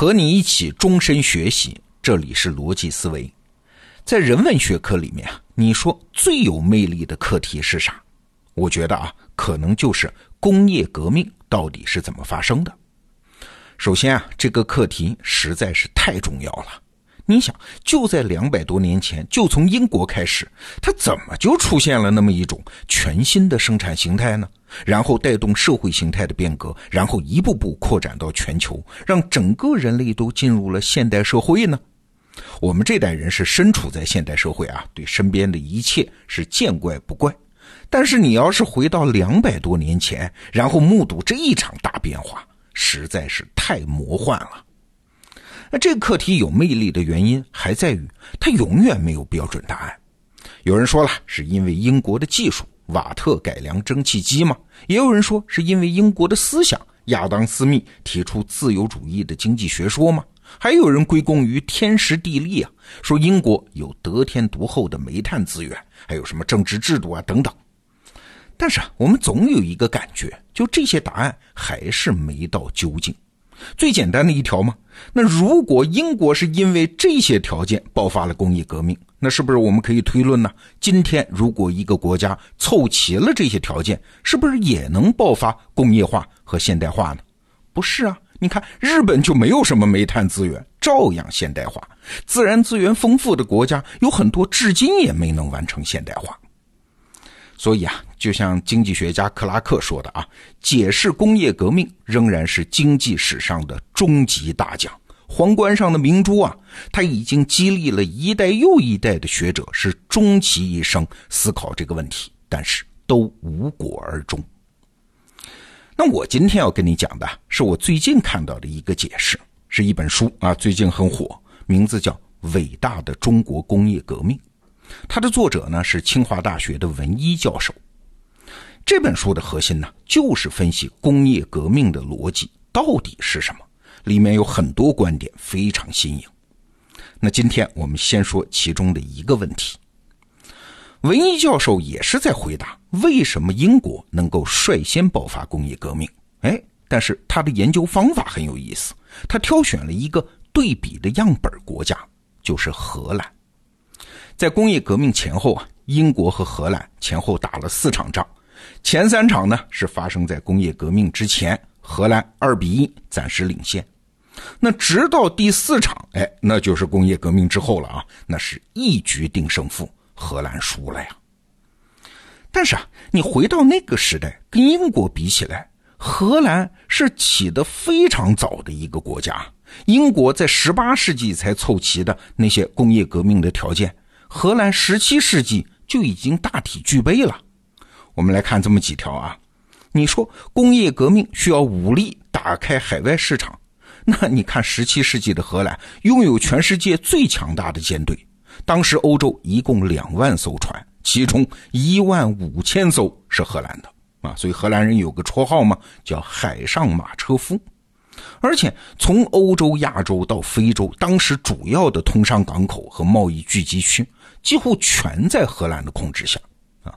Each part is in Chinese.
和你一起终身学习，这里是逻辑思维。在人文学科里面啊，你说最有魅力的课题是啥？我觉得啊，可能就是工业革命到底是怎么发生的。首先啊，这个课题实在是太重要了。你想，就在两百多年前，就从英国开始，它怎么就出现了那么一种全新的生产形态呢？然后带动社会形态的变革，然后一步步扩展到全球，让整个人类都进入了现代社会呢？我们这代人是身处在现代社会啊，对身边的一切是见怪不怪。但是你要是回到两百多年前，然后目睹这一场大变化，实在是太魔幻了。那这个课题有魅力的原因，还在于它永远没有标准答案。有人说了，是因为英国的技术，瓦特改良蒸汽机吗？也有人说是因为英国的思想，亚当·斯密提出自由主义的经济学说吗？还有人归功于天时地利啊，说英国有得天独厚的煤炭资源，还有什么政治制度啊等等。但是啊，我们总有一个感觉，就这些答案还是没到究竟。最简单的一条嘛，那如果英国是因为这些条件爆发了工业革命，那是不是我们可以推论呢？今天如果一个国家凑齐了这些条件，是不是也能爆发工业化和现代化呢？不是啊，你看日本就没有什么煤炭资源，照样现代化。自然资源丰富的国家有很多，至今也没能完成现代化。所以啊，就像经济学家克拉克说的啊，解释工业革命仍然是经济史上的终极大奖，皇冠上的明珠啊，它已经激励了一代又一代的学者，是终其一生思考这个问题，但是都无果而终。那我今天要跟你讲的是我最近看到的一个解释，是一本书啊，最近很火，名字叫《伟大的中国工业革命》。它的作者呢是清华大学的文一教授。这本书的核心呢就是分析工业革命的逻辑到底是什么，里面有很多观点非常新颖。那今天我们先说其中的一个问题。文一教授也是在回答为什么英国能够率先爆发工业革命。哎，但是他的研究方法很有意思，他挑选了一个对比的样本国家，就是荷兰。在工业革命前后啊，英国和荷兰前后打了四场仗，前三场呢是发生在工业革命之前，荷兰二比一暂时领先。那直到第四场，哎，那就是工业革命之后了啊，那是一局定胜负，荷兰输了呀。但是啊，你回到那个时代，跟英国比起来，荷兰是起得非常早的一个国家，英国在十八世纪才凑齐的那些工业革命的条件。荷兰十七世纪就已经大体具备了。我们来看这么几条啊，你说工业革命需要武力打开海外市场，那你看十七世纪的荷兰拥有全世界最强大的舰队，当时欧洲一共两万艘船，其中一万五千艘是荷兰的啊，所以荷兰人有个绰号嘛，叫海上马车夫。而且从欧洲、亚洲到非洲，当时主要的通商港口和贸易聚集区。几乎全在荷兰的控制下，啊，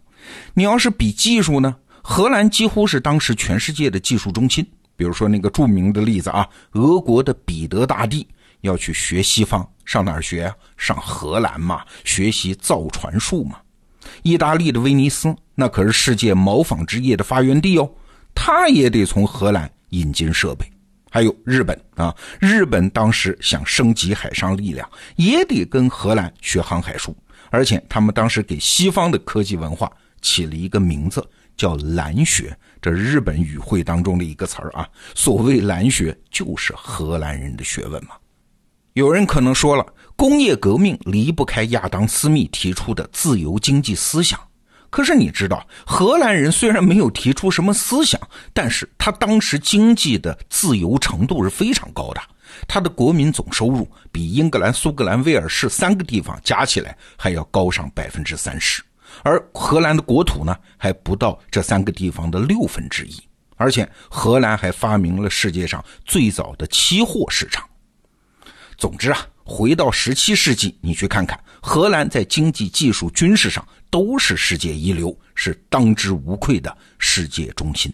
你要是比技术呢，荷兰几乎是当时全世界的技术中心。比如说那个著名的例子啊，俄国的彼得大帝要去学西方，上哪儿学啊？上荷兰嘛，学习造船术嘛。意大利的威尼斯那可是世界毛纺织业的发源地哦，他也得从荷兰引进设备。还有日本啊，日本当时想升级海上力量，也得跟荷兰学航海术。而且他们当时给西方的科技文化起了一个名字，叫“蓝学”，这日本语汇当中的一个词儿啊。所谓“蓝学”，就是荷兰人的学问嘛。有人可能说了，工业革命离不开亚当·斯密提出的自由经济思想。可是你知道，荷兰人虽然没有提出什么思想，但是他当时经济的自由程度是非常高的。他的国民总收入比英格兰、苏格兰、威尔士三个地方加起来还要高上百分之三十，而荷兰的国土呢还不到这三个地方的六分之一。而且荷兰还发明了世界上最早的期货市场。总之啊，回到十七世纪，你去看看，荷兰在经济、技术、军事上都是世界一流，是当之无愧的世界中心。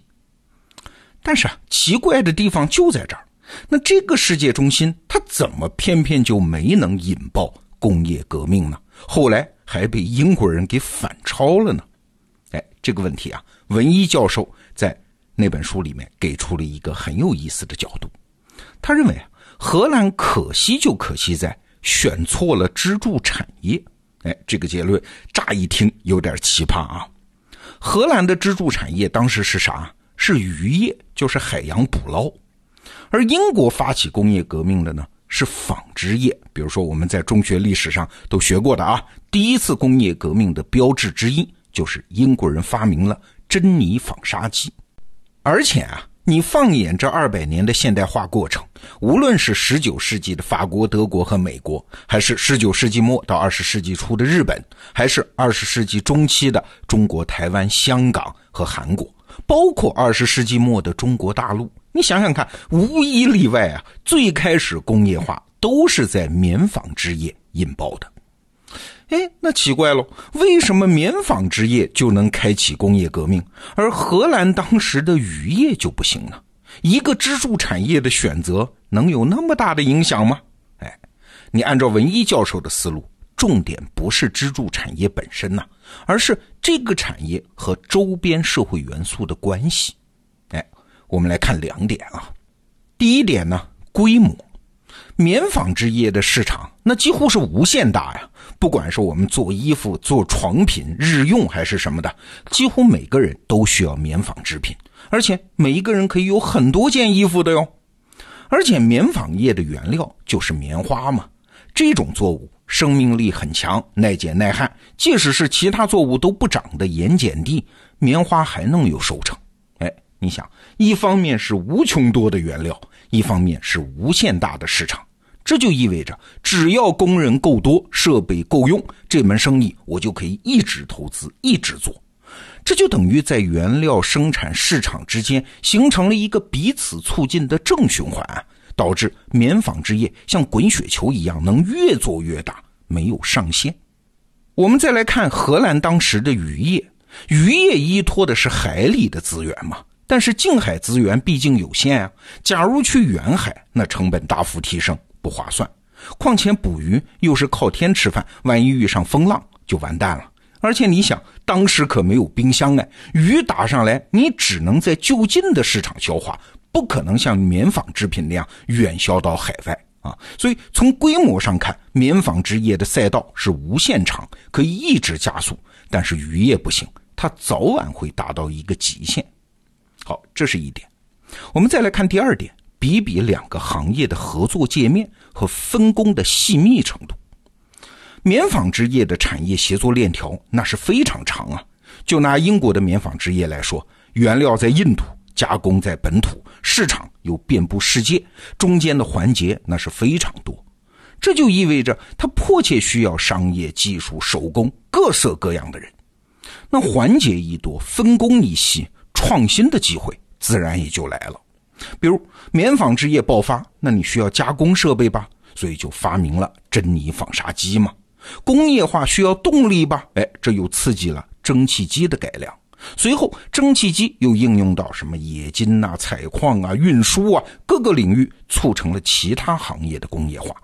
但是啊，奇怪的地方就在这儿。那这个世界中心，它怎么偏偏就没能引爆工业革命呢？后来还被英国人给反超了呢？哎，这个问题啊，文一教授在那本书里面给出了一个很有意思的角度。他认为啊，荷兰可惜就可惜在选错了支柱产业。哎，这个结论乍一听有点奇葩啊。荷兰的支柱产业当时是啥？是渔业，就是海洋捕捞。而英国发起工业革命的呢，是纺织业。比如说我们在中学历史上都学过的啊，第一次工业革命的标志之一就是英国人发明了珍妮纺纱机。而且啊，你放眼这二百年的现代化过程，无论是十九世纪的法国、德国和美国，还是十九世纪末到二十世纪初的日本，还是二十世纪中期的中国台湾、香港和韩国。包括二十世纪末的中国大陆，你想想看，无一例外啊，最开始工业化都是在棉纺织业引爆的。哎，那奇怪喽，为什么棉纺织业就能开启工业革命，而荷兰当时的渔业就不行呢？一个支柱产业的选择能有那么大的影响吗？哎，你按照文一教授的思路。重点不是支柱产业本身呐，而是这个产业和周边社会元素的关系。我们来看两点啊。第一点呢，规模，棉纺织业的市场那几乎是无限大呀。不管是我们做衣服、做床品、日用还是什么的，几乎每个人都需要棉纺织品，而且每一个人可以有很多件衣服的哟。而且棉纺业的原料就是棉花嘛，这种作物。生命力很强，耐碱耐旱。即使是其他作物都不长的盐碱地，棉花还能有收成。你想，一方面是无穷多的原料，一方面是无限大的市场，这就意味着，只要工人够多，设备够用，这门生意我就可以一直投资，一直做。这就等于在原料生产市场之间形成了一个彼此促进的正循环。导致棉纺织业像滚雪球一样能越做越大，没有上限。我们再来看荷兰当时的渔业，渔业依托的是海里的资源嘛，但是近海资源毕竟有限啊。假如去远海，那成本大幅提升，不划算。况且捕鱼又是靠天吃饭，万一遇上风浪就完蛋了。而且你想，当时可没有冰箱哎，鱼打上来，你只能在就近的市场消化。不可能像棉纺织品那样远销到海外啊，所以从规模上看，棉纺织业的赛道是无限长，可以一直加速。但是渔业不行，它早晚会达到一个极限。好，这是一点。我们再来看第二点，比比两个行业的合作界面和分工的细密程度。棉纺织业的产业协作链条那是非常长啊。就拿英国的棉纺织业来说，原料在印度。加工在本土，市场又遍布世界，中间的环节那是非常多，这就意味着它迫切需要商业、技术、手工各色各样的人。那环节一多，分工一细，创新的机会自然也就来了。比如棉纺织业爆发，那你需要加工设备吧，所以就发明了珍妮纺纱机嘛。工业化需要动力吧，哎，这又刺激了蒸汽机的改良。随后，蒸汽机又应用到什么冶金呐、采矿啊、运输啊各个领域，促成了其他行业的工业化。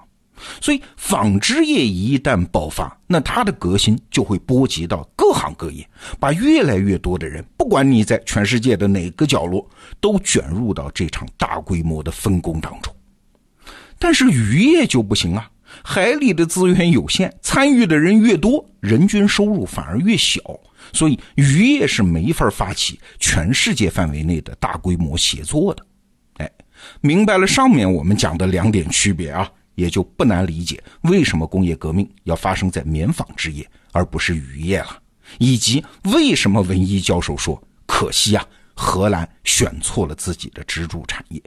所以，纺织业一旦爆发，那它的革新就会波及到各行各业，把越来越多的人，不管你在全世界的哪个角落，都卷入到这场大规模的分工当中。但是渔业就不行啊，海里的资源有限，参与的人越多，人均收入反而越小。所以渔业是没法发起全世界范围内的大规模协作的，哎，明白了上面我们讲的两点区别啊，也就不难理解为什么工业革命要发生在棉纺织业而不是渔业了，以及为什么文一教授说可惜啊，荷兰选错了自己的支柱产业。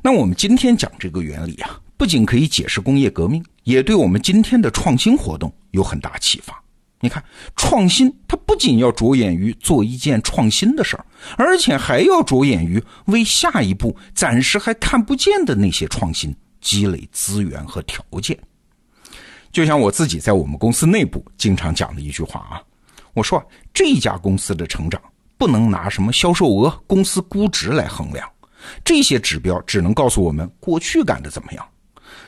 那我们今天讲这个原理啊，不仅可以解释工业革命，也对我们今天的创新活动有很大启发。你看，创新它不仅要着眼于做一件创新的事儿，而且还要着眼于为下一步暂时还看不见的那些创新积累资源和条件。就像我自己在我们公司内部经常讲的一句话啊，我说这家公司的成长不能拿什么销售额、公司估值来衡量，这些指标只能告诉我们过去干的怎么样。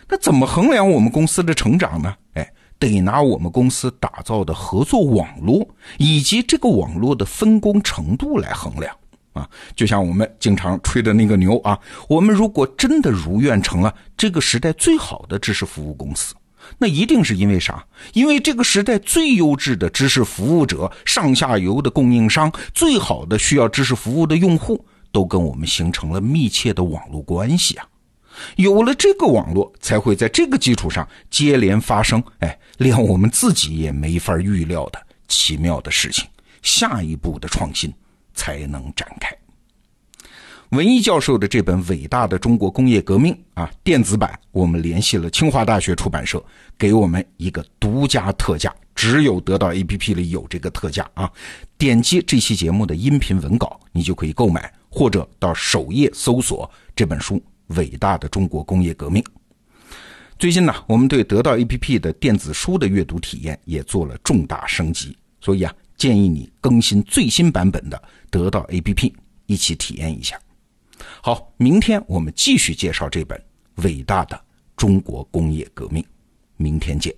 那怎么衡量我们公司的成长呢？哎，得拿我们公司打造的合作网络以及这个网络的分工程度来衡量啊。就像我们经常吹的那个牛啊，我们如果真的如愿成了这个时代最好的知识服务公司，那一定是因为啥？因为这个时代最优质的知识服务者、上下游的供应商、最好的需要知识服务的用户，都跟我们形成了密切的网络关系啊。有了这个网络，才会在这个基础上接连发生，哎，连我们自己也没法预料的奇妙的事情。下一步的创新才能展开。文一教授的这本伟大的中国工业革命啊，电子版，我们联系了清华大学出版社，给我们一个独家特价，只有得到 APP 里有这个特价啊。点击这期节目的音频文稿，你就可以购买，或者到首页搜索这本书。伟大的中国工业革命。最近呢，我们对得到 APP 的电子书的阅读体验也做了重大升级，所以啊，建议你更新最新版本的得到 app 一起体验一下。好明天我们继续介绍这本伟大的中国工业革命。明天见。